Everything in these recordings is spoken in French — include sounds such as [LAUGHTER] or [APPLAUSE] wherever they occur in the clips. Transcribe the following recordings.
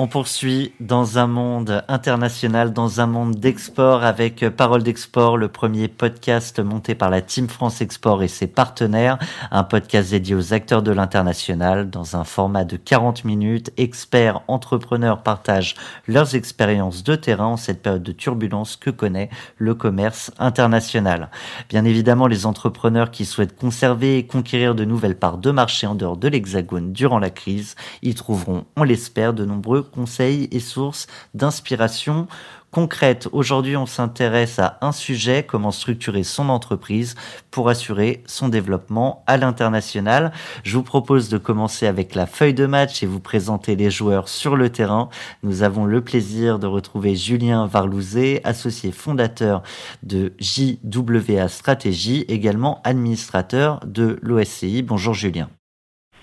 On poursuit dans un monde international, dans un monde d'export avec Parole d'export, le premier podcast monté par la Team France Export et ses partenaires, un podcast dédié aux acteurs de l'international dans un format de 40 minutes. Experts, entrepreneurs partagent leurs expériences de terrain en cette période de turbulence que connaît le commerce international. Bien évidemment, les entrepreneurs qui souhaitent conserver et conquérir de nouvelles parts de marché en dehors de l'hexagone durant la crise y trouveront, on l'espère, de nombreux conseils et sources d'inspiration concrète. Aujourd'hui, on s'intéresse à un sujet, comment structurer son entreprise pour assurer son développement à l'international. Je vous propose de commencer avec la feuille de match et vous présenter les joueurs sur le terrain. Nous avons le plaisir de retrouver Julien Varlouzet, associé fondateur de JWA Stratégie, également administrateur de l'OSCI. Bonjour Julien.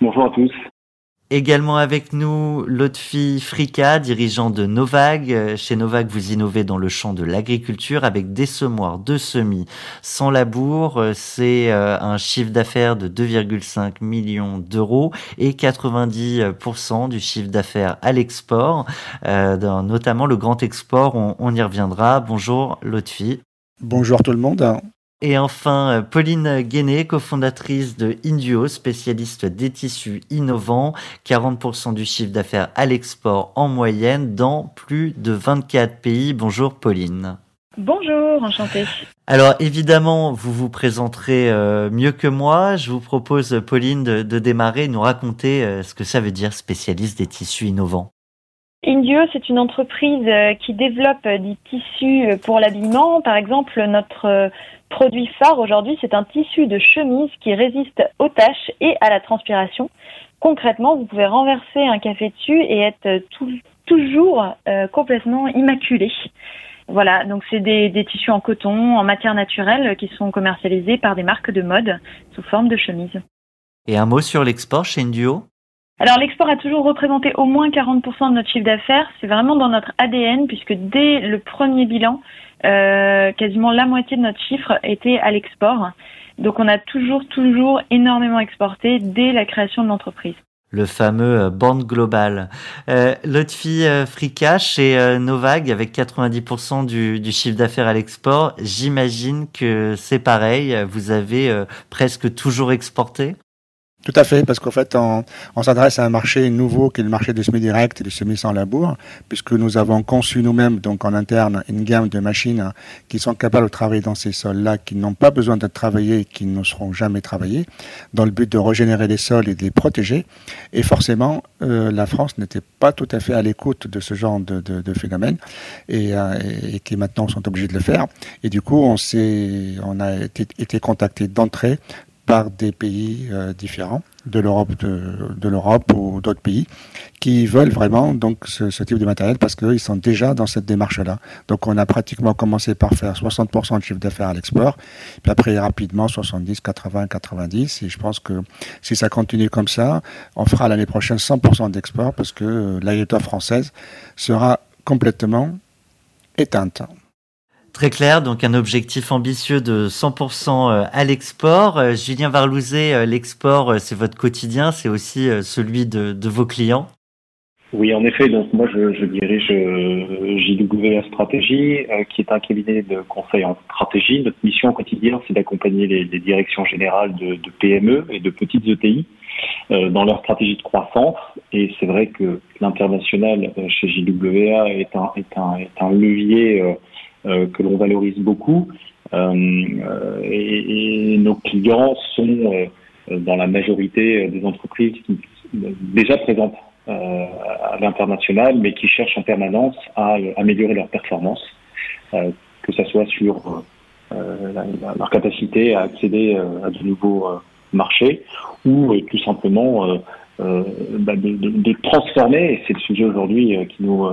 Bonjour à tous. Également avec nous Lotfi Frika, dirigeant de Novag. Chez Novag, vous innovez dans le champ de l'agriculture avec des semoirs de semis sans labour. C'est euh, un chiffre d'affaires de 2,5 millions d'euros et 90% du chiffre d'affaires à l'export, euh, notamment le grand export. On y reviendra. Bonjour Lotfi. Bonjour tout le monde. Et enfin, euh, Pauline Guéné, cofondatrice de Induo, spécialiste des tissus innovants, 40% du chiffre d'affaires à l'export en moyenne dans plus de 24 pays. Bonjour Pauline. Bonjour, enchantée. Alors évidemment, vous vous présenterez euh, mieux que moi. Je vous propose, Pauline, de, de démarrer et nous raconter euh, ce que ça veut dire spécialiste des tissus innovants. Indio, c'est une entreprise qui développe des tissus pour l'habillement. Par exemple, notre produit phare aujourd'hui, c'est un tissu de chemise qui résiste aux taches et à la transpiration. Concrètement, vous pouvez renverser un café dessus et être toujours euh, complètement immaculé. Voilà, donc c'est des, des, tissus en coton, en matière naturelle, qui sont commercialisés par des marques de mode sous forme de chemise. Et un mot sur l'export chez Induo alors l'export a toujours représenté au moins 40% de notre chiffre d'affaires. C'est vraiment dans notre ADN puisque dès le premier bilan, euh, quasiment la moitié de notre chiffre était à l'export. Donc on a toujours, toujours énormément exporté dès la création de l'entreprise. Le fameux euh, band global. Euh, Lotfi euh, Frika chez euh, Novag avec 90% du, du, chiffre d'affaires à l'export, j'imagine que c'est pareil, vous avez presque toujours exporté? Tout à fait, parce qu'en fait, on, s'adresse à un marché nouveau qui est le marché du semi-direct et du semi sans labour, puisque nous avons conçu nous-mêmes, donc en interne, une gamme de machines qui sont capables de travailler dans ces sols-là, qui n'ont pas besoin d'être travaillés, qui ne seront jamais travaillés, dans le but de régénérer les sols et de les protéger. Et forcément, euh, la France n'était pas tout à fait à l'écoute de ce genre de, de, de phénomène, et, euh, et, qui maintenant sont obligés de le faire. Et du coup, on, on a été, été contacté d'entrée par des pays euh, différents de l'Europe de, l'Europe ou d'autres pays qui veulent vraiment donc ce, type de matériel parce qu'ils sont déjà dans cette démarche-là. Donc on a pratiquement commencé par faire 60% de chiffre d'affaires à l'export, puis après rapidement 70, 80, 90 et je pense que si ça continue comme ça, on fera l'année prochaine 100% d'export parce que euh, l'agriculture française sera complètement éteinte. Très clair, donc un objectif ambitieux de 100% euh, à l'export. Euh, Julien Varlouzet, euh, l'export, c'est votre quotidien, c'est aussi celui de, vos clients Oui, en effet, donc moi je, dirige JWA Stratégie, qui est un cabinet de conseil en stratégie. Notre mission au quotidien, c'est d'accompagner les, directions générales de, PME et de petites ETI dans leur stratégie de croissance. Et c'est vrai que l'international chez JWA est un, est un, levier que l'on valorise beaucoup. Euh, et, nos clients sont euh, dans la majorité des entreprises qui, déjà présentes à l'international, mais qui cherchent en permanence à améliorer leur performance, que ce soit sur leur capacité à accéder à de nouveaux marchés ou tout simplement bah, de, de, transformer, et c'est le sujet aujourd'hui qui nous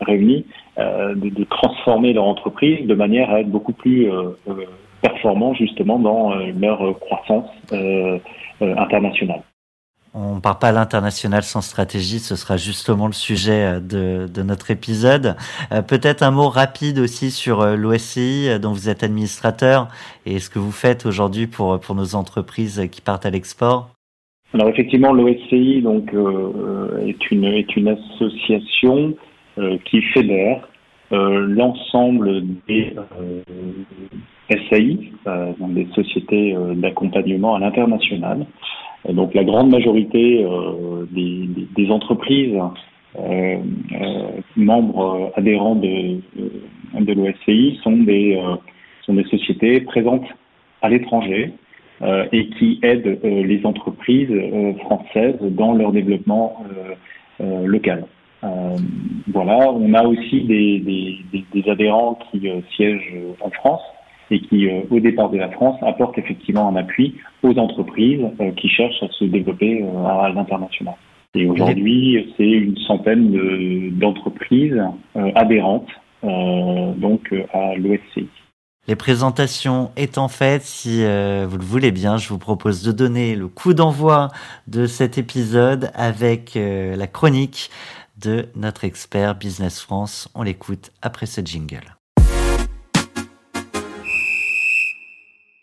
réunis euh, de, de, transformer leur entreprise de manière à être beaucoup plus euh, euh performants justement dans leur croissance internationale. On ne part pas à l'international sans stratégie, ce sera justement le sujet de, de notre épisode. Peut-être un mot rapide aussi sur l'OSCI dont vous êtes administrateur et ce que vous faites aujourd'hui pour, pour nos entreprises qui partent à l'export. Alors effectivement, l'OSCI donc euh, est une est une association qui fédère euh, l'ensemble des SAI, donc des sociétés d'accompagnement à l'international. Donc la grande majorité des, des, entreprises membres adhérents de, de l'OSCI sont des sont des sociétés présentes à l'étranger euh, et qui aident euh, les entreprises euh, françaises dans leur développement local. Voilà, on a aussi des, adhérents qui siègent en France et qui, au départ de la France, apportent effectivement un appui aux entreprises qui cherchent à se développer à l'international. Et aujourd'hui, c'est une centaine d'entreprises adhérentes donc à l'OSCI. Les présentations étant faites, si euh, vous le voulez bien, je vous propose de donner le coup d'envoi de cet épisode avec euh, la chronique de notre expert Business France. On l'écoute après ce jingle.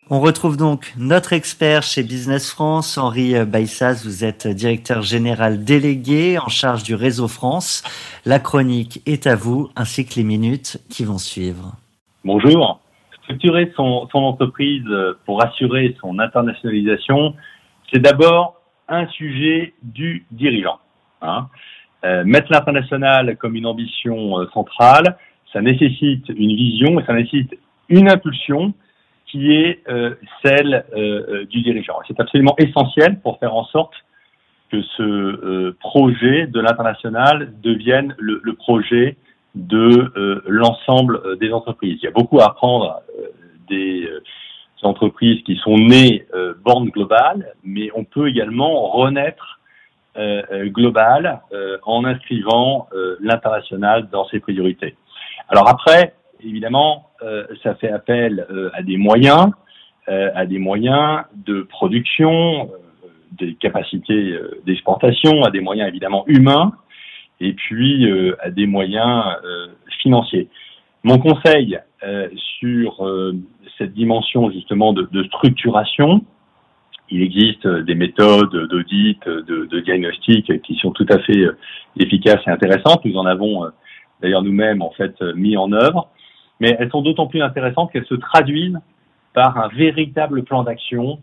On retrouve donc notre expert chez Business France, Henri Baissas. Vous êtes directeur général délégué en charge du réseau France. La chronique est à vous, ainsi que les minutes qui vont suivre. Bonjour structurer son, entreprise pour assurer son internationalisation, c'est d'abord un sujet du dirigeant. Hein. Euh, mettre l'international comme une ambition euh, centrale, ça nécessite une vision et ça nécessite une impulsion qui est celle du dirigeant. C'est absolument essentiel pour faire en sorte que ce projet de l'international devienne le, le projet de euh, l'ensemble euh, des entreprises. Il y a beaucoup à apprendre euh, des entreprises qui sont nées bornes globales, mais on peut également renaître global en inscrivant l'international dans ses priorités. Alors après, évidemment, ça fait appel à des moyens, à des moyens de production, des capacités d'exportation, à des moyens évidemment humains, et puis euh, à des moyens euh, financiers. Mon conseil euh, sur cette dimension justement de, de, structuration, il existe des méthodes d'audit, de, de, diagnostic qui sont tout à fait efficaces et intéressantes. Nous en avons d'ailleurs nous-mêmes en fait mis en œuvre, mais elles sont d'autant plus intéressantes qu'elles se traduisent par un véritable plan d'action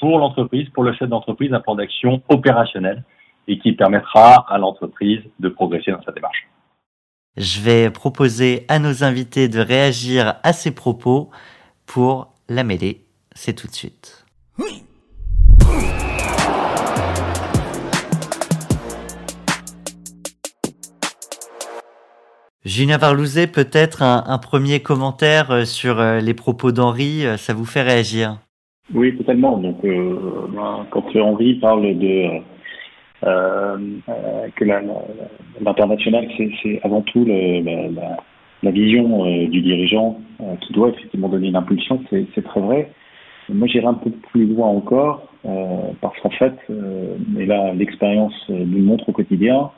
pour l'entreprise, pour le chef d'entreprise, un plan d'action opérationnel et qui permettra à l'entreprise de progresser dans sa démarche. Je vais proposer à nos invités de réagir à ces propos pour la mêlée. C'est tout de suite. Julien Varlouzet, peut-être un, premier commentaire euh, sur euh, les propos d'Henri, euh, ça vous fait réagir? Oui, totalement. Donc, quand Henri parle de que l'international, c'est avant tout le, la, vision du dirigeant qui doit effectivement donner une impulsion, c'est très vrai. Moi, j'irai un peu plus loin encore, parce qu'en fait, et là, l'expérience nous montre au quotidien,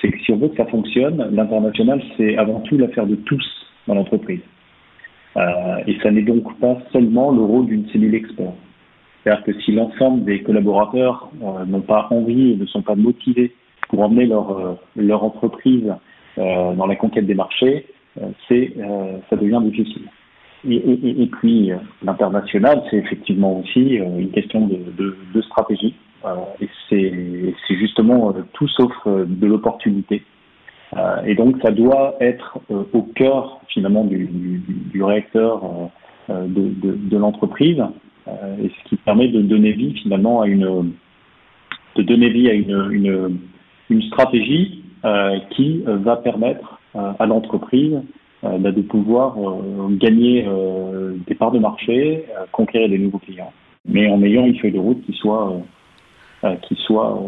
c'est que si on veut que ça fonctionne, l'international, c'est avant tout l'affaire de tous dans l'entreprise. Euh, et ça n'est donc pas seulement le rôle d'une cellule expert. C'est-à-dire que si l'ensemble des collaborateurs euh, n'ont pas envie et ne sont pas motivés pour emmener leur, euh, leur entreprise euh, dans la conquête des marchés, c'est ça devient difficile. Et, et, et puis l'international, c'est effectivement aussi une question de, de, de stratégie. Et c'est justement tout sauf de l'opportunité. et donc ça doit être au cœur finalement du, réacteur de, l'entreprise. Euh, et ce qui permet de donner vie finalement à une donner vie à une, stratégie euh, qui va permettre euh, à l'entreprise bah, de pouvoir gagner des parts de marché, conquérir des nouveaux clients, mais en ayant une feuille de route qui soit qui soit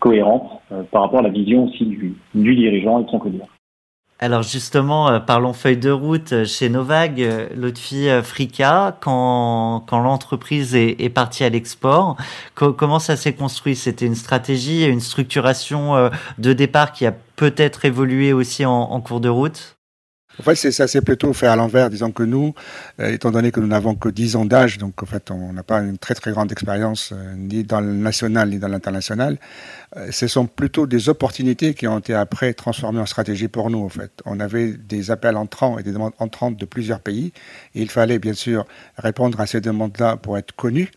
cohérente par rapport à la vision aussi du, dirigeant et de son quotidien. Alors justement, euh, parlons feuille de route euh, chez Novag, euh, fille Frika, quand, quand l'entreprise est, partie à l'export, comment ça s'est construit? C'était une stratégie, une structuration de départ qui a peut-être évolué aussi en cours de route? En fait, c'est ça, c'est plutôt fait à l'envers. Disons que nous, euh, étant donné que nous n'avons que 10 ans d'âge, donc en fait, on n'a pas une très très grande expérience euh, ni dans le national ni dans l'international. Euh, ce sont plutôt des opportunités qui ont été après transformées en stratégie pour nous. En fait, on avait des appels entrants et des demandes entrantes de plusieurs pays, et il fallait bien sûr répondre à ces demandes-là pour être connus.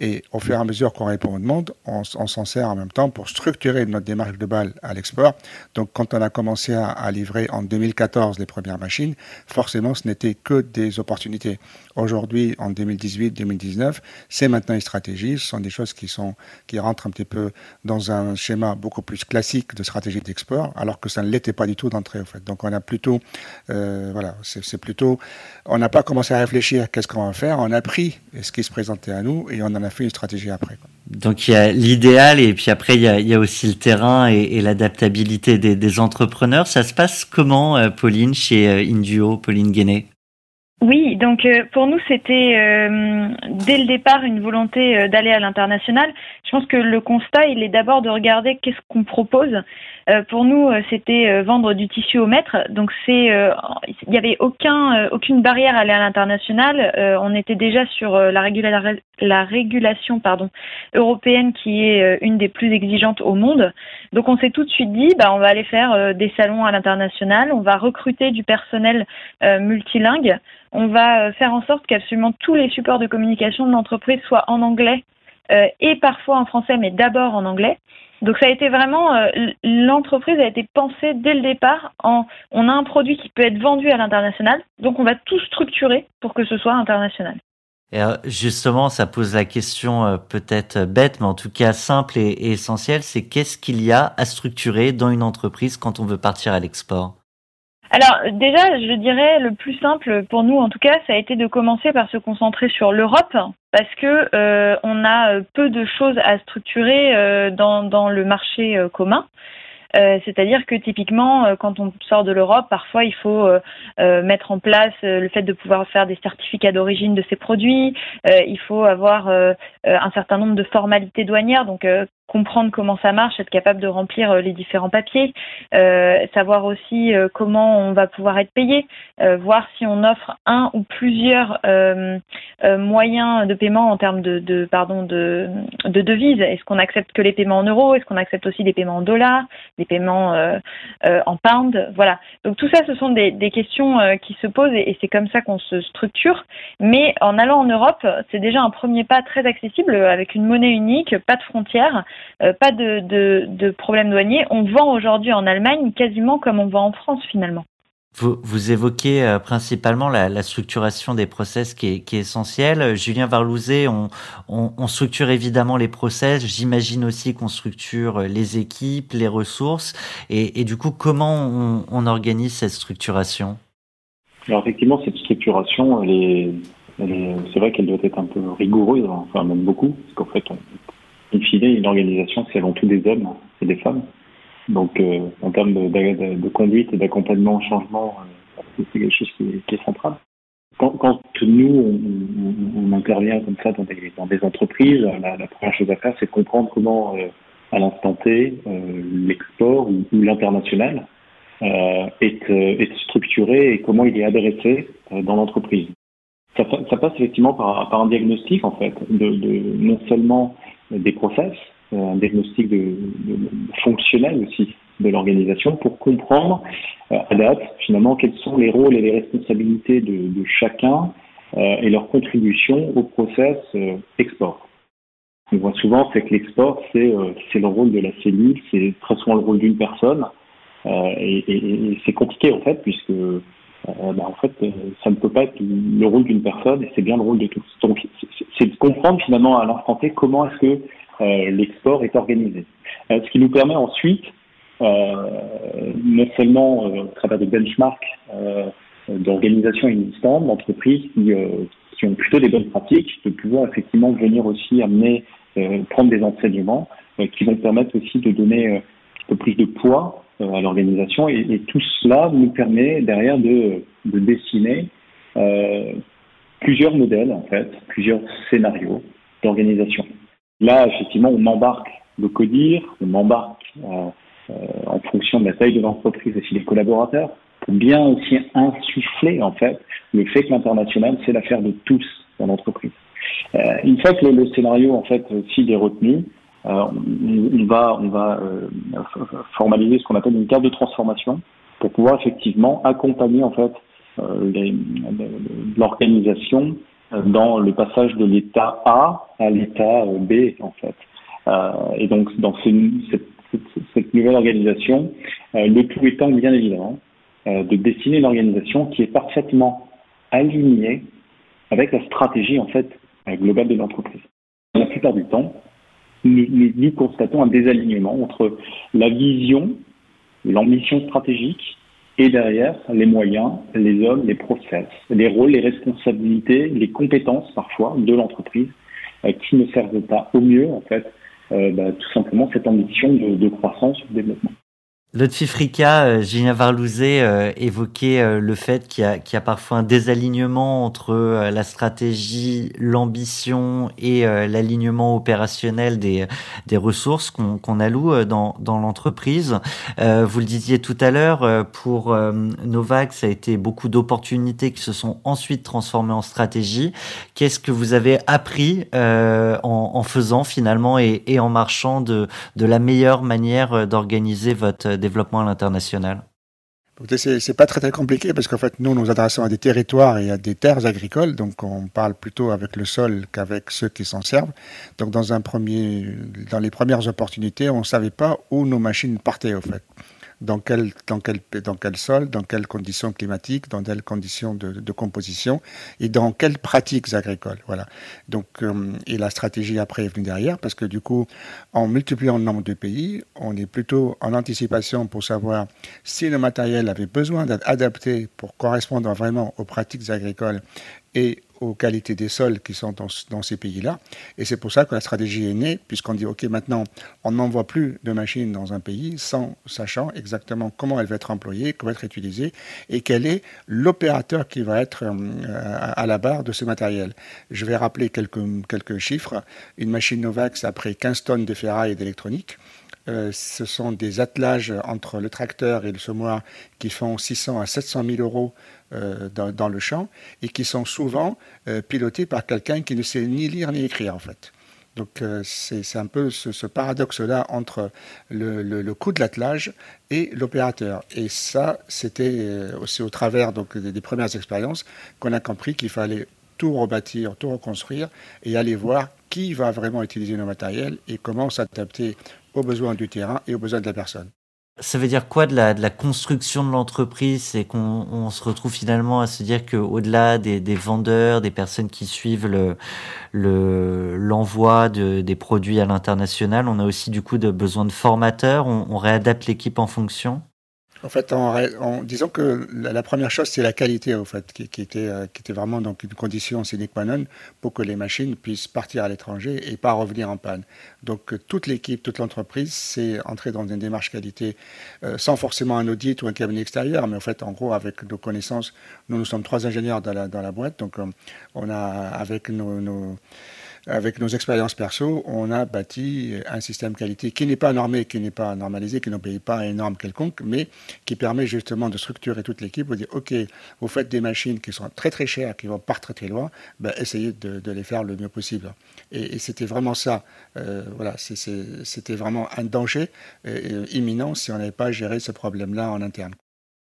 Et au fur et à mesure qu'on répond aux demandes, on, s'en sert en même temps pour structurer notre démarche globale à l'export. Donc, quand on a commencé à, à, livrer en 2014 les premières machines, forcément, ce n'était que des opportunités. Aujourd'hui, en 2018-2019, c'est maintenant une stratégie. Ce sont des choses qui, sont, qui rentrent un petit peu dans un schéma beaucoup plus classique de stratégie d'export, alors que ça ne l'était pas du tout d'entrée, en fait. Donc, on a plutôt, euh, voilà, c'est plutôt, on n'a pas commencé à réfléchir qu'est-ce qu'on va faire. On a pris ce qui se présentait à nous et on en a fait une stratégie après. Donc il y a l'idéal et puis après il y a, il y a aussi le terrain et, l'adaptabilité des, des, entrepreneurs. Ça se passe comment, euh, Pauline, chez euh, Induo, Pauline Guéné? Oui, donc euh, pour nous c'était euh, dès le départ une volonté euh, d'aller à l'international. Je pense que le constat il est d'abord de regarder qu'est-ce qu'on propose. Pour nous c'était vendre du tissu au mètre, donc c'est il n'y avait aucun aucune barrière à aller à l'international. on était déjà sur la, régula la régulation européenne qui est une des plus exigeantes au monde. Donc on s'est tout de suite dit bah on va aller faire des salons à l'international, on va recruter du personnel multilingue on va euh, faire en sorte qu'absolument tous les supports de communication de l'entreprise soient en anglais euh, et parfois en français, mais d'abord en anglais. Donc ça a été vraiment euh, l'entreprise a été pensée dès le départ en on a un produit qui peut être vendu à l'international, donc on va tout structurer pour que ce soit international. Et justement, ça pose la question peut-être bête, mais en tout cas simple et, et essentielle, c'est qu'est-ce qu'il y a à structurer dans une entreprise quand on veut partir à l'export? Alors déjà, je dirais le plus simple pour nous en tout cas, ça a été de commencer par se concentrer sur l'Europe parce que euh, on a peu de choses à structurer euh, dans, dans le marché euh, commun. Euh, c'est-à-dire que typiquement, euh, quand on sort de l'Europe, parfois il faut mettre en place le fait de pouvoir faire des certificats d'origine de ces produits. il faut avoir un certain nombre de formalités douanières. Donc comprendre comment ça marche, être capable de remplir euh, les différents papiers, euh, savoir aussi euh, comment on va pouvoir être payé, voir si on offre un ou plusieurs moyens de paiement en termes de, de pardon de, de devises. Est-ce qu'on accepte que les paiements en euros? Est-ce qu'on accepte aussi des paiements en dollars, des paiements en pounds? Voilà. Donc tout ça, ce sont des, des questions qui se posent et c'est comme ça qu'on se structure. Mais en allant en Europe, c'est déjà un premier pas très accessible avec une monnaie unique, pas de frontières. Euh, pas de, de, de problème douanier. On vend aujourd'hui en Allemagne quasiment comme on vend en France finalement. Vous, vous, évoquez euh, principalement la, la, structuration des process qui est, qui est essentielle. Julien Varlouzet, on, on, on, structure évidemment les process. J'imagine aussi qu'on structure les équipes, les ressources. Et, et du coup, comment on, on, organise cette structuration? Alors effectivement, cette structuration, elle est, elle est, c'est vrai qu'elle doit être un peu rigoureuse, enfin même beaucoup, parce qu'en fait, on, in fine, une organisation, c'est avant tout des hommes et des femmes. Donc, euh, en termes de, conduite et d'accompagnement au changement, euh, c'est quelque chose qui est, qui central. Quand, nous, on, intervient comme ça dans des, entreprises, la, première chose à faire, c'est de comprendre comment, euh, à l'instant T, l'export ou, l'international est, est, structuré et comment il est adressé dans l'entreprise. Ça, passe effectivement par, un diagnostic, en fait, de non seulement des process, un diagnostic de, de, fonctionnel aussi de l'organisation pour comprendre euh, à date finalement quels sont les rôles et les responsabilités de, de chacun euh, et leur contribution au process euh, export. On voit souvent c'est que l'export c'est euh, le rôle de la cellule, c'est très souvent le rôle d'une personne euh, et, et, et c'est compliqué en fait puisque euh, bah, en fait, euh, ça ne peut pas être le rôle d'une personne c'est bien le rôle de tous. Donc, c'est de comprendre finalement à l'instant T comment est-ce que euh, l'export est organisé. Euh, ce qui nous permet ensuite, non seulement à travers des benchmarks d'organisation existantes, d'entreprises qui, qui ont plutôt des bonnes pratiques, de pouvoir effectivement venir aussi amener, prendre des enseignements qui vont permettre aussi de donner peu plus de poids à l'organisation. Et, tout cela nous permet derrière de, de dessiner plusieurs modèles, en fait, plusieurs scénarios d'organisation. Là, effectivement, on embarque le CODIR, on embarque en fonction de la taille de l'entreprise et des collaborateurs, pour bien aussi insuffler, en fait, le fait que l'international, c'est l'affaire de tous dans l'entreprise. Euh, une fois que le, scénario, en fait, s'il est retenu, euh, on, va, euh, formaliser ce qu'on appelle une carte de transformation pour pouvoir effectivement accompagner, en fait, l'organisation dans le passage de l'état A à l'état B, en fait. et donc, dans cette, cette, nouvelle organisation, le tout étant bien évidemment de dessiner une organisation qui est parfaitement alignée avec la stratégie en fait globale de l'entreprise. La plupart du temps, nous, nous, constatons un désalignement entre la vision, l'ambition stratégique et derrière les moyens, les hommes, les process, les rôles, les responsabilités, les compétences parfois de l'entreprise euh, qui ne servent pas au mieux en fait euh, bah, tout simplement cette ambition de, de croissance, de développement. Lotfi Frika, euh, Julien Varlouzet euh, évoquait euh, le fait qu'il y, a parfois un désalignement entre la stratégie, l'ambition et l'alignement opérationnel des, des ressources qu'on alloue dans, dans l'entreprise. vous le disiez tout à l'heure, pour Novak, ça a été beaucoup d'opportunités qui se sont ensuite transformées en stratégie. Qu'est-ce que vous avez appris en, en, faisant finalement et, et en marchant de, de la meilleure manière d'organiser votre développement à l'international. C'est pas très très compliqué parce qu'en fait nous nous adressons à des territoires et à des terres agricoles, donc on parle plutôt avec le sol qu'avec ceux qui s'en servent. Donc dans un premier, dans les premières opportunités, on savait pas où nos machines partaient au fait dans quel, dans quel, dans quel sol, dans quelles conditions climatiques, dans quelles conditions de, composition et dans quelles pratiques agricoles. Voilà. Donc, euh, et la stratégie après est venue derrière parce que du coup, en multipliant le nombre de pays, on est plutôt en anticipation pour savoir si le matériel avait besoin d'être adapté pour correspondre vraiment aux pratiques agricoles et aux qualités des sols qui sont dans, ces pays-là. Et c'est pour ça que la stratégie est née, puisqu'on dit, OK, maintenant, on n'envoie plus de machines dans un pays sans sachant exactement comment elle va être employée, comment être utilisée, et quel est l'opérateur qui va être euh, à la barre de ce matériel. Je vais rappeler quelques, quelques chiffres. Une machine Novax a pris 15 tonnes de ferraille et d'électronique. Euh, ce sont des attelages entre le tracteur et le semoir qui font 600 à 700 000 euros euh, dans, le champ et qui sont souvent euh, pilotés par quelqu'un qui ne sait ni lire ni écrire en fait. Donc c'est un peu ce, paradoxe-là entre le, coût de l'attelage et l'opérateur. Et ça, c'était aussi au travers donc, des premières expériences qu'on a compris qu'il fallait tout rebâtir, tout reconstruire et aller voir qui va vraiment utiliser nos matériels et comment s'adapter aux besoins du terrain et aux besoins de la personne. Ça veut dire quoi de la, de la construction de l'entreprise? C'est qu'on se retrouve finalement à se dire qu'au-delà des, des, vendeurs, des personnes qui suivent l'envoi le, de, des produits à l'international, on a aussi du coup de besoin de formateurs, on réadapte l'équipe en fonction? En fait, en, disant que la, première chose, c'est la qualité, en fait, qui, était, euh, qui était vraiment donc une condition sine qua non pour que les machines puissent partir à l'étranger et pas revenir en panne. Donc, euh, toute l'équipe, toute l'entreprise, s'est entrée dans une démarche qualité euh, sans forcément un audit ou un cabinet extérieur, mais en fait, en gros, avec nos connaissances, nous, nous sommes trois ingénieurs dans la, dans la boîte, donc on a, avec nos avec nos expériences perso, on a bâti un système qualité qui n'est pas normé, qui n'est pas normalisé, qui n'obéit pas à une norme quelconque, mais qui permet justement de structurer toute l'équipe, vous dire, OK, vous faites des machines qui sont très très chères, qui vont pas très très loin, ben, essayez de, les faire le mieux possible. Et, c'était vraiment ça. Euh, voilà, c'était vraiment un danger euh, imminent si on n'avait pas géré ce problème-là en interne.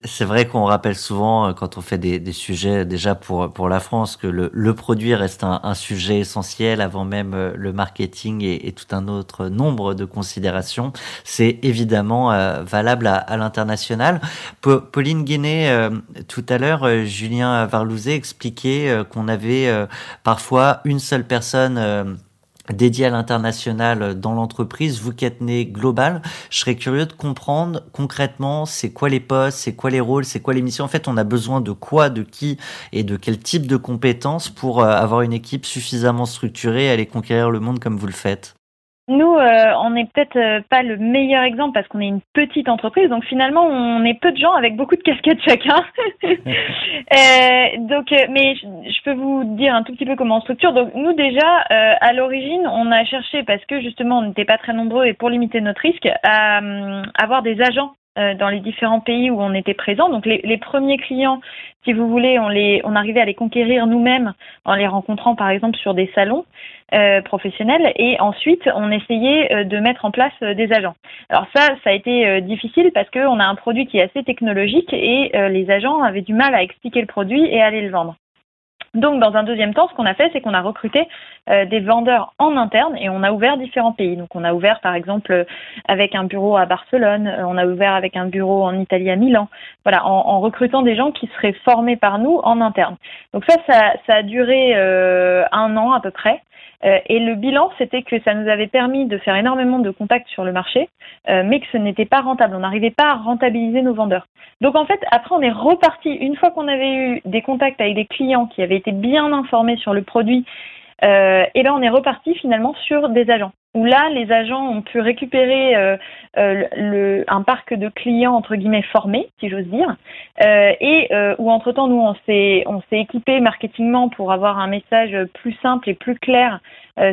C'est vrai qu'on rappelle souvent, euh, quand on fait des, des, sujets déjà pour, pour la France, que le, le produit reste un, un, sujet essentiel avant même euh, le marketing et, et, tout un autre nombre de considérations. C'est évidemment euh, valable à, à l'international. Pauline Guéné, tout à l'heure, Julien Varlouzet expliquait qu'on avait parfois une seule personne dédié à l'international dans l'entreprise, vous qui né global, je serais curieux de comprendre concrètement c'est quoi les postes, c'est quoi les rôles, c'est quoi les missions. En fait, on a besoin de quoi, de qui et de quel type de compétences pour euh, avoir une équipe suffisamment structurée et aller conquérir le monde comme vous le faites? Nous, euh, on n'est peut-être euh, pas le meilleur exemple parce qu'on est une petite entreprise, donc finalement, on est peu de gens avec beaucoup de casquettes chacun. [LAUGHS] euh, donc, mais je, peux vous dire un tout petit peu comment on structure. Donc, nous déjà, à l'origine, on a cherché parce que justement, on n'était pas très nombreux et pour limiter notre risque, à, à avoir des agents dans les différents pays où on était présent. Donc les, les, premiers clients, si vous voulez, on les, arrivait à les conquérir nous-mêmes en les rencontrant par exemple sur des salons euh, professionnels et ensuite on essayait euh, de mettre en place euh, des agents. Alors ça, ça a été difficile parce qu'on a un produit qui est assez technologique et les agents avaient du mal à expliquer le produit et à aller le vendre. Donc, dans un deuxième temps, ce qu'on a fait, c'est qu'on a recruté euh, des vendeurs en interne et on a ouvert différents pays. Donc, on a ouvert, par exemple, avec un bureau à Barcelone, euh, on a ouvert avec un bureau en Italie à Milan. Voilà, en, recrutant des gens qui seraient formés par nous en interne. Donc ça, ça, a duré euh, un an à peu près. Euh, et le bilan, c'était que ça nous avait permis de faire énormément de contacts sur le marché, euh, mais que ce n'était pas rentable. On n'arrivait pas à rentabiliser nos vendeurs. Donc en fait, après, on est reparti. Une fois qu'on avait eu des contacts avec des clients qui avaient été bien informés sur le produit, euh, et là, on est reparti finalement sur des agents. Où là, les agents ont pu récupérer euh, euh, le, un parc de clients entre guillemets formés, si j'ose dire, euh, et où entre temps, nous, on s'est on équipé marketingement pour avoir un message plus simple et plus clair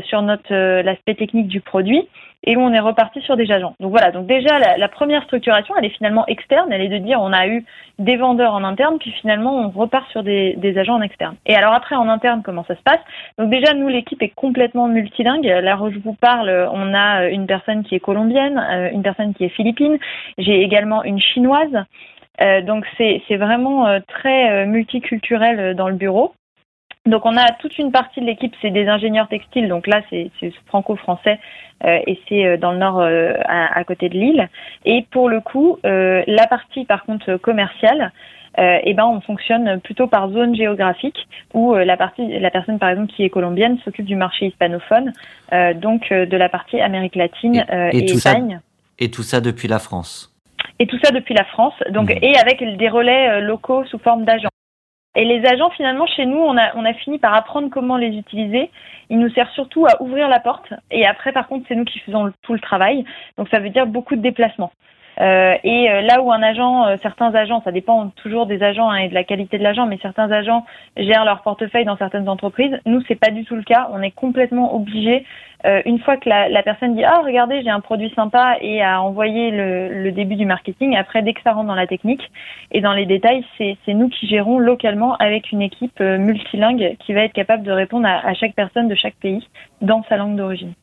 sur notre l'aspect technique du produit et où on est reparti sur des agents. Donc voilà, donc déjà la, la, première structuration, elle est finalement externe, elle est de dire on a eu des vendeurs en interne, puis finalement on repart sur des, des agents en externe. Et alors après en interne, comment ça se passe? Donc déjà nous l'équipe est complètement multilingue. Là où je vous parle, on a une personne qui est colombienne, euh, une personne qui est philippine, j'ai également une chinoise. Euh, donc c'est vraiment euh, très multiculturel dans le bureau. Donc on a toute une partie de l'équipe, c'est des ingénieurs textiles, donc là c'est franco-français euh, et c'est euh, dans le nord euh, à, côté de Lille. Et pour le coup, euh, la partie par contre commerciale, euh, eh ben on fonctionne plutôt par zone géographique où la partie, la personne par exemple qui est colombienne s'occupe du marché hispanophone, donc de la partie Amérique latine et, et, et Espagne. Ça, et tout ça depuis la France. Et tout ça depuis la France, donc mmh. et avec des relais locaux sous forme d'agents. Et les agents, finalement, chez nous, on a, on a fini par apprendre comment les utiliser. Ils nous servent surtout à ouvrir la porte. Et après, par contre, c'est nous qui faisons tout le travail. Donc, ça veut dire beaucoup de déplacements. Euh, et euh, là où un agent, euh, certains agents, ça dépend toujours des agents hein, et de la qualité de l'agent, mais certains agents gèrent leur portefeuille dans certaines entreprises. Nous, c'est pas du tout le cas. On est complètement obligé, une fois que la, personne dit ah regardez j'ai un produit sympa et à envoyer le, début du marketing. Après, dès que ça rentre dans la technique et dans les détails, c'est nous qui gérons localement avec une équipe multilingue qui va être capable de répondre à chaque personne de chaque pays dans sa langue d'origine.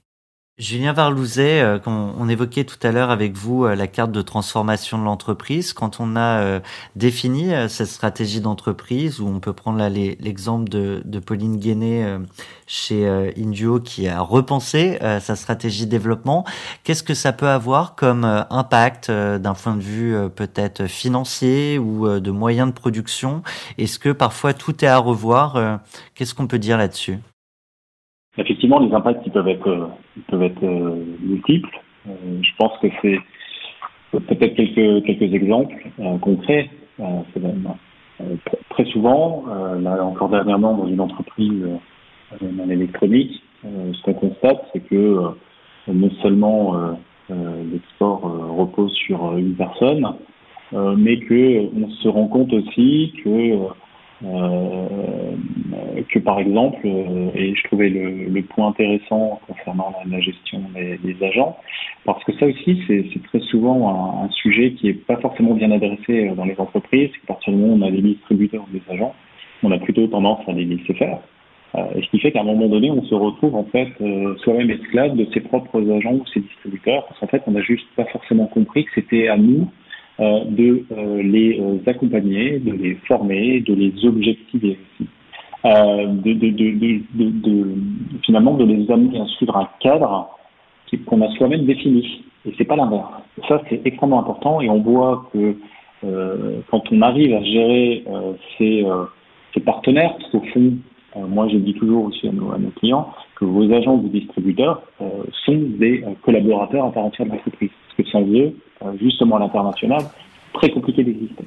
Julien Varlouzet, euh, on, évoquait tout à l'heure avec vous euh, la carte de transformation de l'entreprise. Quand on a euh, défini cette stratégie d'entreprise, où on peut prendre l'exemple de, de, Pauline Guéné chez Indio qui a repensé sa stratégie de développement, qu'est-ce que ça peut avoir comme impact d'un point de vue peut-être financier ou de moyens de production? Est-ce que parfois tout est à revoir Qu'est-ce qu'on peut dire là-dessus? Effectivement, les impacts ils peuvent être, euh, ils peuvent être euh, multiples. Euh, je pense que c'est peut-être quelques, quelques exemples concrets. très souvent, là encore dernièrement dans une entreprise en électronique, ce qu'on constate, c'est que non seulement l'export repose sur une personne, mais que on se rend compte aussi que que par exemple, euh, et je trouvais le, point intéressant concernant la, gestion des, agents, parce que ça aussi c'est très souvent un, sujet qui est pas forcément bien adressé euh, dans les entreprises. À partir du moment où on a des distributeurs ou des agents, on a plutôt tendance à les laisser faire. Euh, ce qui fait qu'à un moment donné, on se retrouve en fait euh, soi-même esclave de ses propres agents ou ses distributeurs, parce qu'en fait, on n'a juste pas forcément compris que c'était à nous euh, de euh, les euh, accompagner, de les former, de les objectiver aussi. De, de, de, finalement de les amener à suivre un cadre qu'on a soi-même défini. Et c'est pas l'inverse. Ça, c'est extrêmement important et on voit que euh, quand on arrive à gérer euh, ses, euh, ses, partenaires, parce qu'au fond, moi je dis toujours aussi à nos, à nos, clients que vos agents ou distributeurs sont des collaborateurs à part entière de l'entreprise. Parce que sans eux, euh, justement à l'international, très compliqué d'exister.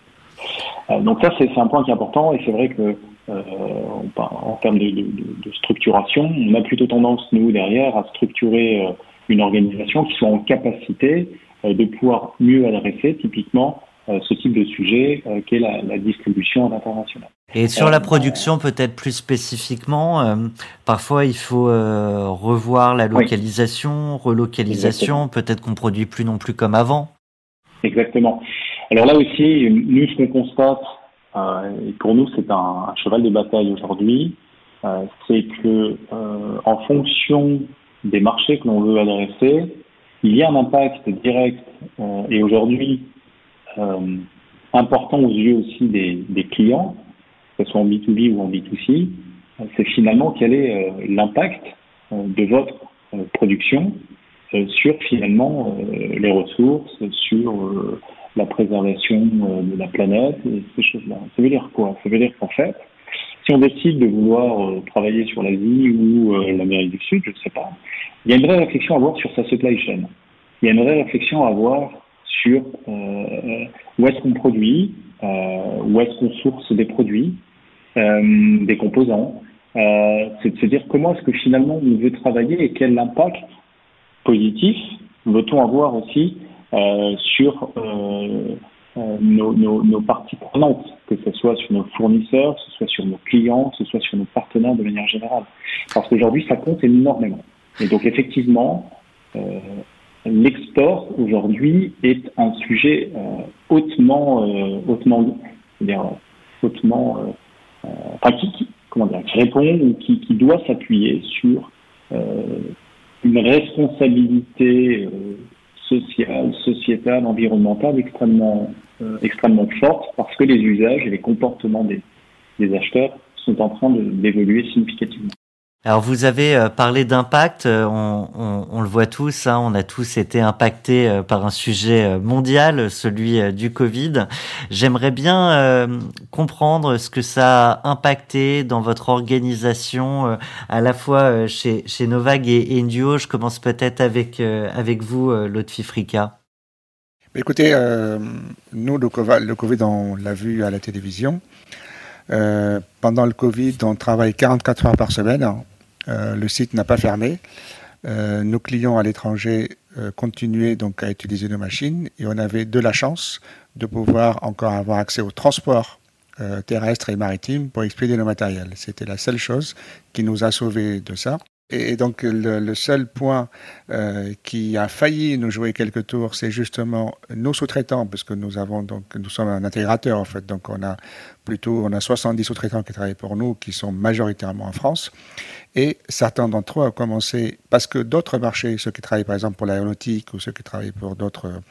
Euh, donc ça, c'est un point qui est important et c'est vrai que euh, en termes de, de, de, structuration, on a plutôt tendance, nous, derrière, à structurer une organisation qui soit en capacité de pouvoir mieux adresser typiquement ce type de sujet qu'est la, la distribution internationale. Et sur la production, peut-être plus spécifiquement, parfois il faut revoir la localisation, relocalisation, peut-être qu'on produit plus non plus comme avant. Exactement. Alors là aussi, nous, ce qu'on constate, euh, et pour nous, c'est un, cheval de bataille aujourd'hui, euh, c'est que euh, en fonction des marchés que l'on veut adresser, il y a un impact direct et aujourd'hui important aux yeux aussi des, clients, que ce soit en B2B ou en B2C, c'est finalement quel est l'impact de votre production sur finalement les ressources, sur la préservation euh, de la planète et ces choses-là. Ça veut dire quoi? Ça veut dire qu'en fait, si on décide de vouloir euh, travailler sur l'Asie ou euh, l'Amérique du Sud, je ne sais pas, il y a une vraie réflexion à avoir sur sa supply chain. Il y a une vraie réflexion à avoir sur où est-ce qu'on produit, où est-ce qu'on source des produits, des composants. c'est de se dire comment est-ce que finalement on veut travailler et quel impact positif veut-on avoir aussi sur euh, euh, nos, parties prenantes, que ce soit sur nos fournisseurs, que ce soit sur nos clients, que ce soit sur nos partenaires de manière générale. Parce qu'aujourd'hui, ça compte énormément. Et donc, effectivement, euh, l'export aujourd'hui est un sujet euh, hautement, euh, hautement, qui, répond ou qui doit s'appuyer sur une responsabilité sociale, sociétale, environnementale extrêmement, euh, extrêmement forte parce que les usages et les comportements des, des acheteurs sont en train d'évoluer significativement. Alors vous avez euh, parlé d'impact, euh, on, le voit tous, hein, on a tous été impactés euh, par un sujet mondial, celui du Covid. J'aimerais bien comprendre ce que ça a impacté dans votre organisation, à la fois chez, chez Novag et, Indio. Je commence peut-être avec, avec vous, Lotfi Frika. Écoutez, nous, le COVID, on l'a vu à la télévision. pendant le Covid, on travaille 44 heures par semaine le site n'a pas fermé. Euh, nos clients à l'étranger euh, continuaient donc à utiliser nos machines et on avait de la chance de pouvoir encore avoir accès au transport terrestre et maritime pour expédier nos matériels. C'était la seule chose qui nous a sauvés de ça. Et donc le, seul point euh, qui a failli nous jouer quelques tours, c'est justement nos sous-traitants, parce que nous avons donc nous sommes un intégrateur en fait, donc on a plutôt on a 70 sous-traitants qui travaillent pour nous, qui sont majoritairement en France, et certains d'entre eux ont commencé parce que d'autres marchés, ceux qui travaillent par exemple pour l'aéronautique ou ceux qui travaillent pour d'autres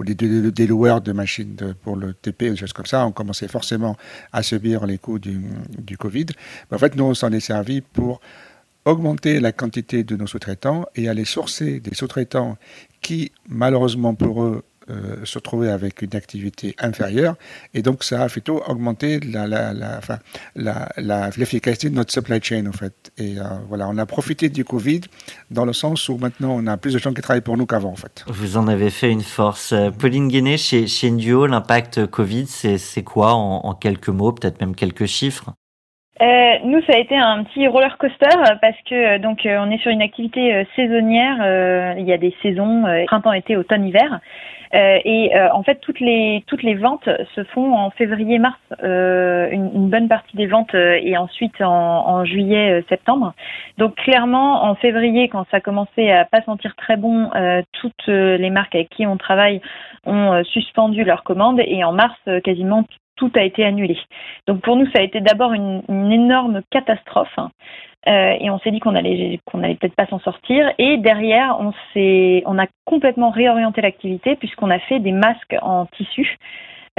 ou des, des, loueurs de machines pour le TP ou des choses comme ça, ont commencé forcément à subir les coûts du, du Covid. En fait, nous on s'en est servi pour augmenter la quantité de nos sous-traitants et aller sourcer des sous-traitants qui, malheureusement pour eux, euh, se trouvaient avec une activité inférieure. Et donc, ça a plutôt augmenté la, la, la, enfin, l'efficacité de notre supply chain, en fait. Et euh, voilà, on a profité du Covid dans le sens où maintenant, on a plus de gens qui travaillent pour nous qu'avant, en fait. Vous en avez fait une force. Euh, Pauline Guéné, chez, chez Indio, l'impact Covid, c'est quoi en, en quelques mots, peut-être même quelques chiffres? Euh, nous, ça a été un petit roller coaster parce que euh, donc euh, on est sur une activité saisonnière. il y a des saisons printemps, été, automne, hiver. et en fait, toutes les toutes les ventes se font en février, mars. Une, une, bonne partie des ventes et ensuite en, en juillet, septembre. Donc clairement, en février, quand ça commençait à pas sentir très bon, toutes les marques avec qui on travaille ont suspendu leurs commandes et en mars, quasiment tout a été annulé. Donc pour nous, ça a été d'abord une, énorme catastrophe. Euh, et on s'est dit qu'on allait qu'on allait peut-être pas s'en sortir. Et derrière, on s'est on a complètement réorienté l'activité puisqu'on a fait des masques en tissu.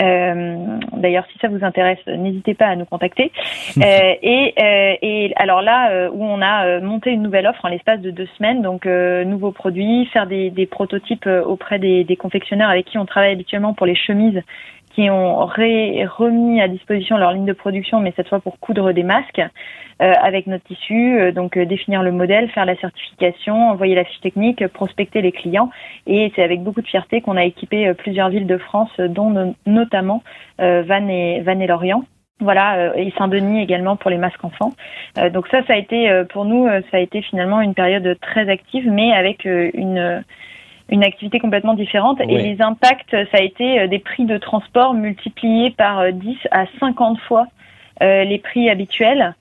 Euh, D'ailleurs, si ça vous intéresse, n'hésitez pas à nous contacter. [LAUGHS] Euh, et, euh, et, alors là, où on a monté une nouvelle offre en l'espace de deux semaines, donc nouveaux produits, faire des, des prototypes auprès des, des, confectionneurs avec qui on travaille habituellement pour les chemises qui ont remis à disposition leur ligne de production, mais cette fois pour coudre des masques euh, avec notre tissu. Euh, donc euh, définir le modèle, faire la certification, envoyer la fiche technique, prospecter les clients. Et c'est avec beaucoup de fierté qu'on a équipé plusieurs villes de France, dont notamment Vannes et, Vannes et Lorient. Voilà, et Saint-Denis également pour les masques enfants. donc ça, ça a été pour nous, ça a été finalement une période très active, mais avec une une activité complètement différente. Et les impacts, ça a été des prix de transport multipliés par 10 à 50 fois les prix habituels.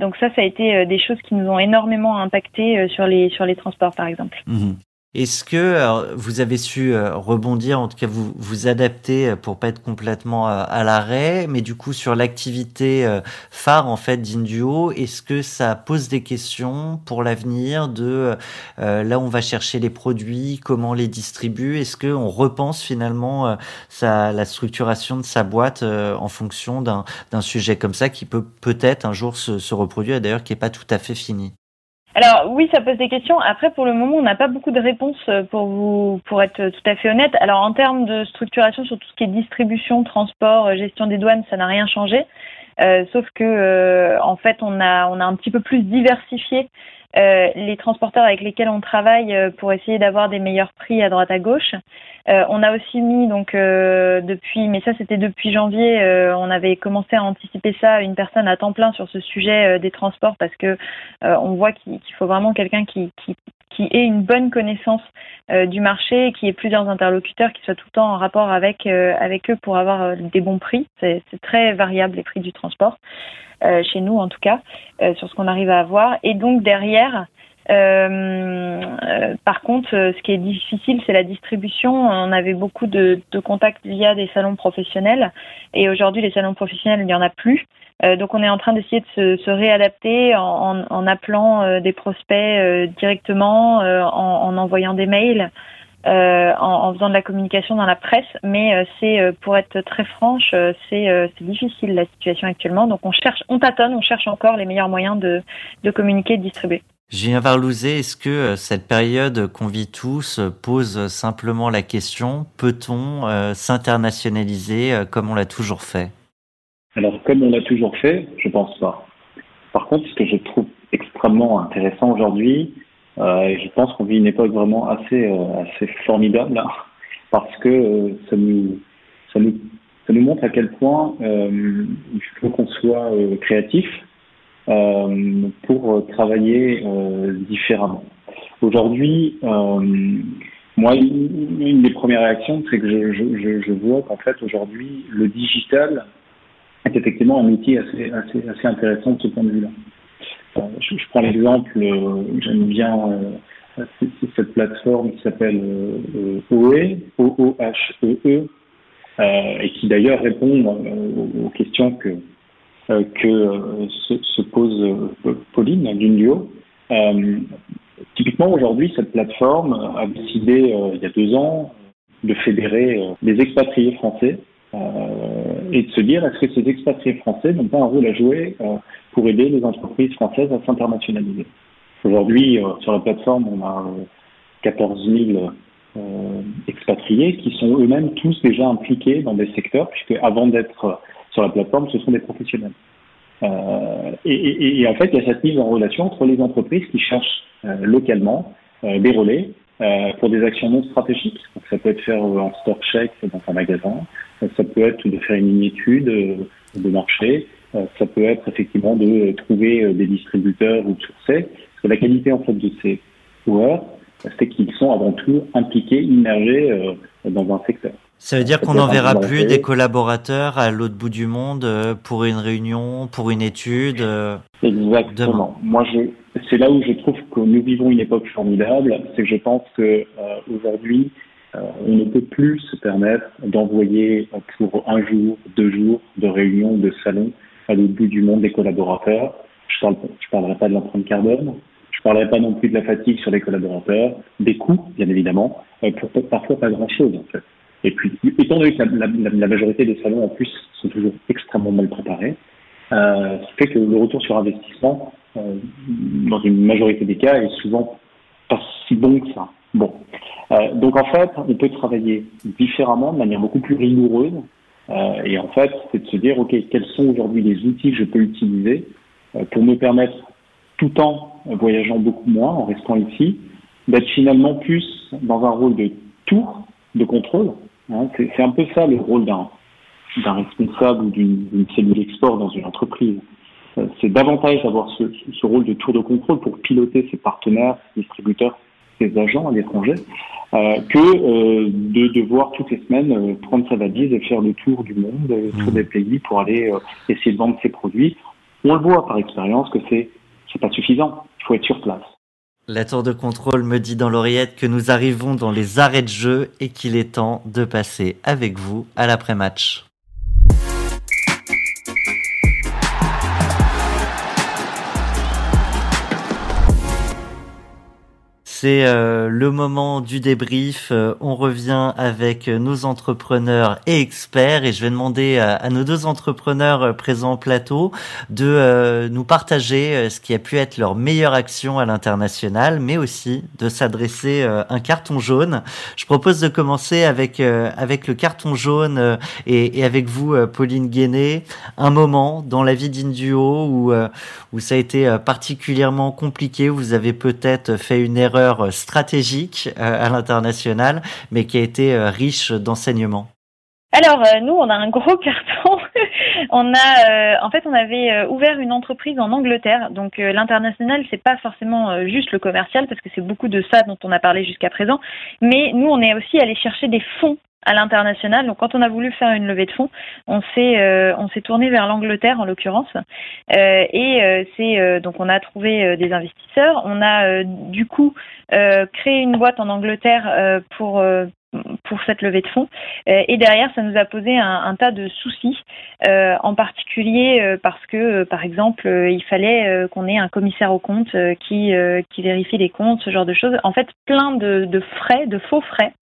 donc ça, ça a été des choses qui nous ont énormément impacté sur les sur les transports, par exemple. Mmh. Est-ce que vous avez su euh, rebondir, en tout cas vous vous adapter euh, pour pas être complètement euh, à l'arrêt, mais du coup sur l'activité phare en fait d'Induo, est-ce que ça pose des questions pour l'avenir de là où on va chercher les produits, comment les distribuer? Est-ce que on repense finalement sa, la structuration de sa boîte en fonction d'un sujet comme ça qui peut peut-être un jour se, se reproduire, d'ailleurs qui est pas tout à fait fini? Alors oui, ça pose des questions. Après, pour le moment, on n'a pas beaucoup de réponses euh, pour vous, pour être tout à fait honnête. Alors en termes de structuration sur tout ce qui est distribution, transport, euh, gestion des douanes, ça n'a rien changé. Euh, sauf que euh, en fait, on a on a un petit peu plus diversifié euh, les transporteurs avec lesquels on travaille pour essayer d'avoir des meilleurs prix à droite à gauche. On a aussi mis donc depuis, mais ça c'était depuis janvier, on avait commencé à anticiper ça, une personne à temps plein sur ce sujet des transports parce que on voit qu'il faut vraiment quelqu'un qui, qui, qui ait une bonne connaissance du marché, qui ait plusieurs interlocuteurs, qui soient tout le temps en rapport avec avec eux pour avoir des bons prix. C'est très variable les prix du transport. Euh, chez nous en tout cas, euh, sur ce qu'on arrive à avoir. Et donc derrière, euh, par contre, ce qui est difficile, c'est la distribution. On avait beaucoup de, contacts via des salons professionnels, et aujourd'hui, les salons professionnels, il n'y en a plus. donc, on est en train d'essayer de se, réadapter en, appelant des prospects directement, en, envoyant des mails. Euh, en, faisant de la communication dans la presse, mais euh, c'est, euh, pour être très franche, c'est, difficile la situation actuellement. Donc on cherche, on tâtonne, on cherche encore les meilleurs moyens de, de communiquer et de distribuer. Julien Varlouzet, est-ce que cette période qu'on vit tous pose simplement la question peut-on s'internationaliser comme on l'a toujours fait? Alors, comme on l'a toujours fait, je pense pas. Par contre, ce que je trouve extrêmement intéressant aujourd'hui, euh, je pense qu'on vit une époque vraiment assez, euh, assez formidable là, parce que euh, ça, nous, ça, nous, ça nous montre à quel point il faut qu'on soit créatif pour travailler différemment. Aujourd'hui, moi, une des premières réactions, c'est que je, je, je vois qu'en fait, aujourd'hui, le digital est effectivement un outil assez, assez, assez intéressant de ce point de vue-là. Je, je, prends l'exemple, euh, j'aime bien euh, cette plateforme qui s'appelle euh, OE, O-O-H-E-E, -E, et qui d'ailleurs répond aux questions que, que se, se, pose Pauline d'Undio. typiquement aujourd'hui, cette plateforme a décidé il y a deux ans de fédérer des expatriés français et de se dire est-ce que ces expatriés français n'ont pas un rôle à jouer pour aider les entreprises françaises à s'internationaliser? Aujourd'hui, euh, sur la plateforme, on a 14 euh, 000 euh, expatriés qui sont eux-mêmes tous déjà impliqués dans des secteurs, puisque avant d'être sur la plateforme, ce sont des professionnels. Et, et, en fait, il y a cette mise en relation entre les entreprises qui cherchent localement des relais pour des actions non stratégiques. Donc, ça peut être faire un store check dans un magasin, ça peut être de faire une mini-étude de marché, euh, ça peut être effectivement de trouver euh, des distributeurs ou de sourcer. Parce que la qualité en fait de ces joueurs, c'est qu'ils sont avant tout impliqués, immergés euh, dans un secteur. Ça veut dire qu'on n'enverra plus des collaborateurs à l'autre bout du monde pour une réunion, pour une étude. Exactement. Moi, c'est là où je trouve que nous vivons une époque formidable. C'est que je pense que aujourd'hui, on ne peut plus se permettre d'envoyer pour un jour, deux jours de réunion, de salon, à l'autre bout du monde des collaborateurs. Je ne je parlerai pas de l'empreinte carbone. Je parlerai pas non plus de la fatigue sur les collaborateurs, des coûts, bien évidemment, euh, pour parfois pas grand-chose, en fait. Et puis, étant donné que la, majorité des salons, en plus, sont toujours extrêmement mal préparés, euh, ce fait que le retour sur investissement, euh, dans une majorité des cas, est souvent pas si bon que ça. Bon. Euh, donc, en fait, on peut travailler différemment, de manière beaucoup plus rigoureuse, euh, et en fait, c'est de se dire, OK, quels sont aujourd'hui les outils que je peux utiliser pour me permettre, tout en voyageant beaucoup moins, en restant ici, d'être finalement plus dans un rôle de tour, de contrôle. Hein. C'est un peu ça le rôle d'un d'un responsable ou d'une cellule export dans une entreprise. Euh, c'est davantage d'avoir ce, ce, rôle de tour de contrôle pour piloter ses partenaires, ses distributeurs, ses agents à l'étranger, euh, que euh, de devoir toutes les semaines euh, prendre sa valise et faire le tour du monde, le tour mmh. des pays pour aller essayer de vendre ses produits. On le voit par expérience que c'est c'est pas suffisant. Il faut être sur place. La tour de contrôle me dit dans l'oreillette que nous arrivons dans les arrêts de jeu et qu'il est temps de passer avec vous à l'après-match. C'est euh, le moment du débrief. Euh, on revient avec nos entrepreneurs et experts et je vais demander à, nos deux entrepreneurs euh, présents au plateau de nous partager ce qui a pu être leur meilleure action à l'international, mais aussi de s'adresser un carton jaune. Je propose de commencer avec avec le carton jaune et, et, avec vous, Pauline Guéné. Un moment dans la vie d'Induo où où ça a été particulièrement compliqué. Où vous avez peut-être fait une erreur stratégique euh, à l'international, mais qui a été euh, riche d'enseignements alors euh, nous, on a un gros [LAUGHS] carton. on a, en fait, on avait ouvert une entreprise en Angleterre. Donc l'international, c'est pas forcément juste le commercial parce que c'est beaucoup de ça dont on a parlé jusqu'à présent. Mais nous, on est aussi allé chercher des fonds à l'international. Donc quand on a voulu faire une levée de fonds, on s'est euh, on s'est tourné vers l'Angleterre en l'occurrence euh, et euh, c'est donc on a trouvé des investisseurs. On a du coup créé une boîte en Angleterre pour pour cette levée de fonds. et derrière, ça nous a posé un, tas de soucis, en particulier parce que, par exemple, il fallait qu'on ait un commissaire aux comptes qui, qui vérifie les comptes, ce genre de choses. En fait, plein de, frais, de faux frais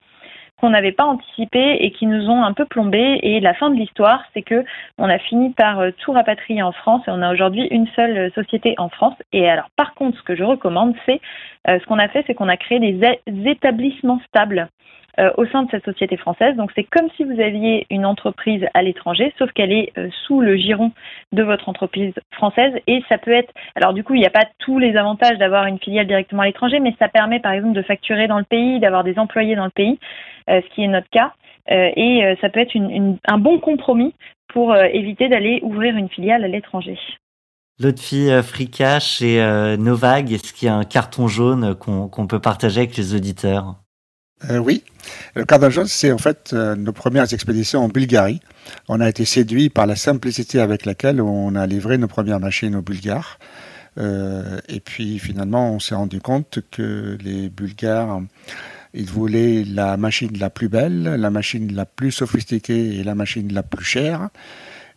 qu'on n'avait pas anticipé et qui nous ont un peu plombé. Et la fin de l'histoire, c'est que on a fini par euh, tout rapatrier en France et on a aujourd'hui une seule euh, société en France. Et alors, par contre, ce que je recommande, c'est euh, ce qu'on a fait, c'est qu'on a créé des établissements stables euh, au sein de cette société française. Donc c'est comme si vous aviez une entreprise à l'étranger, sauf qu'elle est euh, sous le giron de votre entreprise française. Et ça peut être, alors du coup, il n'y a pas tous les avantages d'avoir une filiale directement à l'étranger, mais ça permet par exemple de facturer dans le pays, d'avoir des employés dans le pays, euh, ce qui est notre cas. et ça peut être un bon compromis pour éviter d'aller ouvrir une filiale à l'étranger. L'autre fille Fricash et Novag, est-ce qu'il y a un carton jaune qu'on peut partager avec les auditeurs? Euh, oui, le Cardinal c'est en fait euh, nos premières expéditions en Bulgarie. On a été séduit par la simplicité avec laquelle on a livré nos premières machines aux Bulgares. Euh, et puis finalement, on s'est rendu compte que les Bulgares, ils voulaient la machine la plus belle, la machine la plus sophistiquée et la machine la plus chère.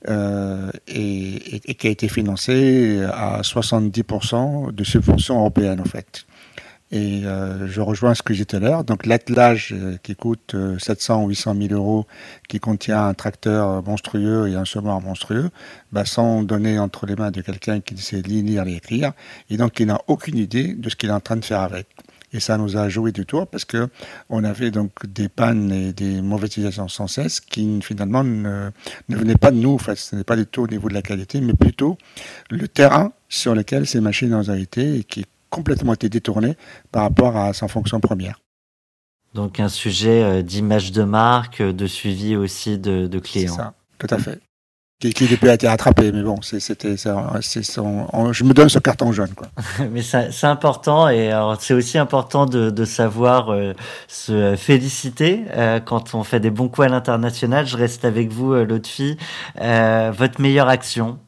Et, qui a été financée à 70% de subventions européennes en fait. Et euh, je rejoins ce que j'ai tout à l'heure. Donc l'attelage euh, qui coûte 700 ou 800 000 euros, qui contient un tracteur monstrueux et un semoir monstrueux, bah, sont donnés entre les mains de quelqu'un qui sait lire et écrire, et donc qui n'a aucune idée de ce qu'il est en train de faire avec. Et ça nous a joué du tour parce que on avait donc des pannes et des mauvaises utilisations sans cesse qui finalement ne, ne venaient pas de nous. En fait, ce n'est pas du tout au niveau de la qualité, mais plutôt le terrain sur lequel ces machines ont été et qui complètement été détourné par rapport à sa fonction première. Donc un sujet euh, d'image de marque, de suivi aussi de, clients. C'est ça, tout à fait. Qui, qui depuis a été rattrapé, mais bon, c'était, je me donne ce carton jaune, quoi. [LAUGHS] mais c'est important et c'est aussi important de, savoir euh, se féliciter euh, quand on fait des bons coups à l'international. Je reste avec vous, l'autre fille. votre meilleure action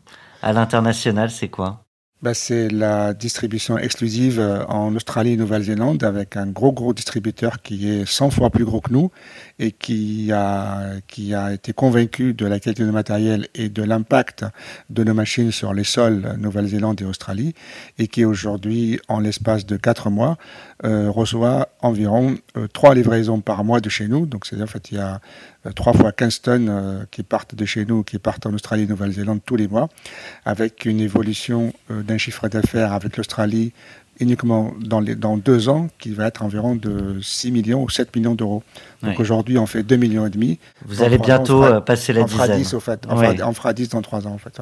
à l'international, c'est quoi? Bah, c'est la distribution exclusive euh, en Australie et Nouvelle-Zélande avec un gros gros distributeur qui est 100 fois plus gros que nous et qui a, qui a été convaincu de la qualité de matériel et de l'impact de nos machines sur les sols Nouvelle-Zélande et Australie et qui aujourd'hui, en l'espace de 4 mois, euh, reçoit environ euh, 3 livraisons par mois de chez nous. Donc c'est-à-dire en fait il y a 3 fois 15 tonnes qui partent de chez nous, qui partent en Australie et Nouvelle-Zélande tous les mois, avec une évolution d'un chiffre d'affaires avec l'Australie uniquement dans, les, dans deux ans qui va être environ de 6 millions ou 7 millions d'euros. Donc aujourd'hui, on fait 2 millions et demi. Vous allez bientôt euh, passer la dizaine. Fera 10, au fait. On, fera, on, fera, 10 dans 3 ans en fait.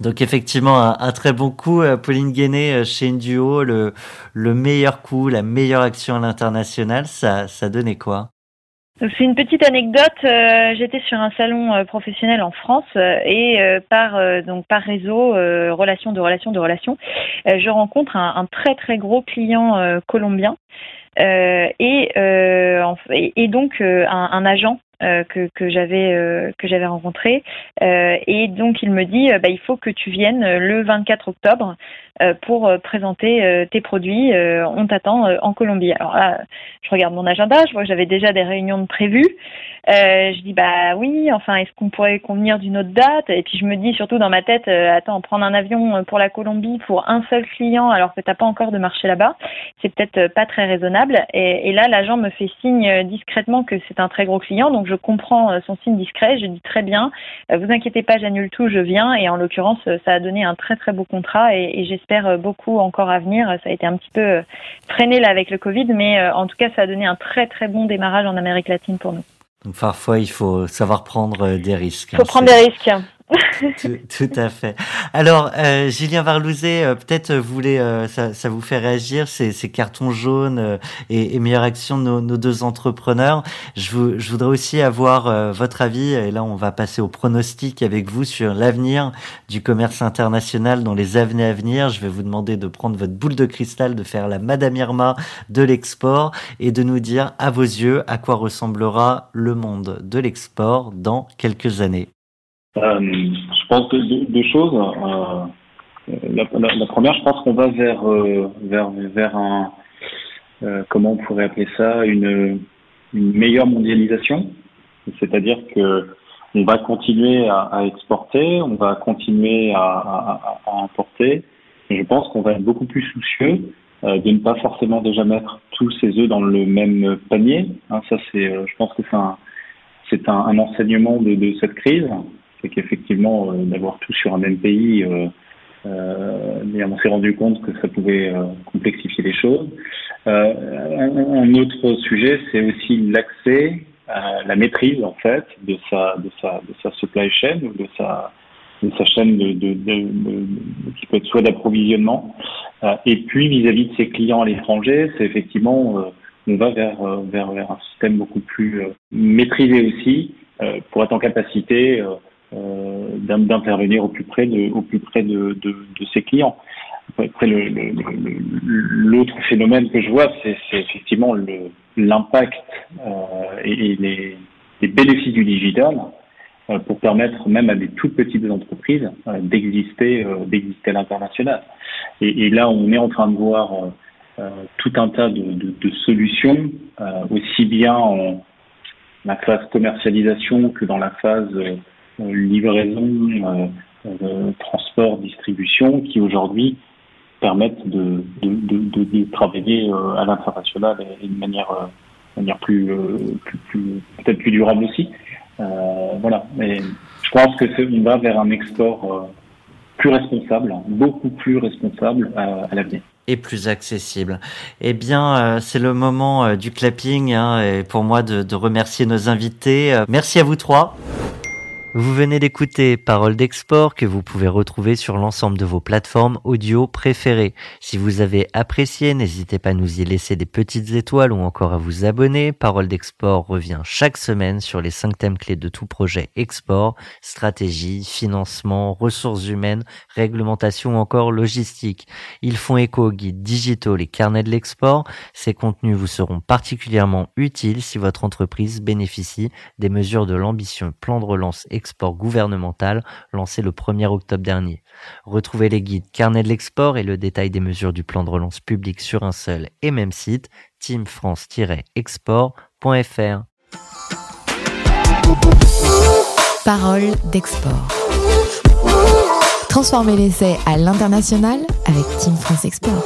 Donc effectivement, un, très bon coup, euh, Pauline Guéné euh, chez Induo, le, le meilleur coup, la meilleure action à l'international, ça, ça donnait quoi? C'est une petite anecdote. Euh, j'étais sur un salon euh, professionnel en France euh, et par donc par réseau, relation de relation de relation, je rencontre un, un, très très gros client colombien et, et, donc un, un agent que, que j'avais que j'avais rencontré et donc il me dit bah, il faut que tu viennes le 24 octobre pour présenter tes produits on t'attend en Colombie alors là je regarde mon agenda je vois que j'avais déjà des réunions de prévues euh, je dis bah oui, enfin est-ce qu'on pourrait convenir d'une autre date? Et puis je me dis surtout dans ma tête, euh, attends, prendre un avion euh, pour la Colombie pour un seul client alors que t'as pas encore de marché là-bas, c'est peut-être pas très raisonnable. Et, là, l'agent me fait signe discrètement que c'est un très gros client, donc je comprends son signe discret. Je dis très bien, vous inquiétez pas, j'annule tout, je viens. Et en l'occurrence, ça a donné un très très beau contrat et, et j'espère beaucoup encore à venir. Ça a été un petit peu freiné là avec le Covid, mais en tout cas, ça a donné un très très bon démarrage en Amérique latine pour nous. Donc parfois, il faut savoir prendre euh, des risques. Il faut prendre des risques [LAUGHS] tout, à fait. Alors, euh, Julien Varlouzet, euh, peut-être euh, vous voulez, ça, ça, vous fait réagir ces, ces cartons jaunes et, et, meilleure action de nos, nos deux entrepreneurs. Je, vous, je, voudrais aussi avoir votre avis, et là on va passer au pronostic avec vous sur l'avenir du commerce international dans les années à venir. Je vais vous demander de prendre votre boule de cristal, de faire la Madame Irma de l'export et de nous dire à vos yeux à quoi ressemblera le monde de l'export dans quelques années. Euh, je pense deux, deux choses. Euh, la, la, la, première, je pense qu'on va vers euh, vers vers un euh, comment on pourrait appeler ça une, une meilleure mondialisation, c'est-à-dire que on va continuer à, à, exporter, on va continuer à, à, à importer. Je pense qu'on va être beaucoup plus soucieux euh, de ne pas forcément déjà mettre tous ses œufs dans le même panier. Hein, ça, c'est, je pense que c'est un, c'est un, un, enseignement de, de cette crise c'est qu'effectivement, euh, d'avoir tout sur un même pays, euh, euh, on s'est rendu compte que ça pouvait complexifier les choses. un, autre sujet, c'est aussi l'accès, la maîtrise en fait de sa, de sa, de sa supply chain ou de sa, sa chaîne de, de, qui peut être soit d'approvisionnement. et puis vis-à-vis de ses clients à l'étranger, c'est effectivement on va vers, vers, vers un système beaucoup plus maîtrisé aussi pour être en capacité d'intervenir au plus près de, au plus près de, ses clients. Après, l'autre phénomène que je vois, c'est effectivement l'impact euh, et, les, bénéfices du digital euh, pour permettre même à des toutes petites entreprises euh, d'exister euh, d'exister à l'international. Et, là, on est en train de voir euh, tout un tas de, de solutions, aussi bien en la phase commercialisation que dans la phase livraison, euh, transport, distribution, qui aujourd'hui permettent de, travailler euh, à l'international et, de manière, euh, plus, peut-être plus durable aussi. voilà. Mais je pense que on va vers un export plus responsable, beaucoup plus responsable à, l'avenir et plus accessible. Eh bien, c'est le moment du clapping hein, et pour moi de remercier nos invités. merci à vous trois. Vous venez d'écouter Parole d'export que vous pouvez retrouver sur l'ensemble de vos plateformes audio préférées. Si vous avez apprécié, n'hésitez pas à nous y laisser des petites étoiles ou encore à vous abonner. Parole d'export revient chaque semaine sur les cinq thèmes clés de tout projet export, stratégie, financement, ressources humaines, réglementation ou encore logistique. Ils font écho aux guides digitaux, les carnets de l'export. Ces contenus vous seront particulièrement utiles si votre entreprise bénéficie des mesures de l'ambition plan de relance export gouvernemental lancé le 1er octobre dernier. Retrouvez les guides Carnet de l'export et le détail des mesures du plan de relance public sur un seul et même site, teamfrance-export.fr. Parole d'export. Transformez l'essai à l'international avec Team France Export.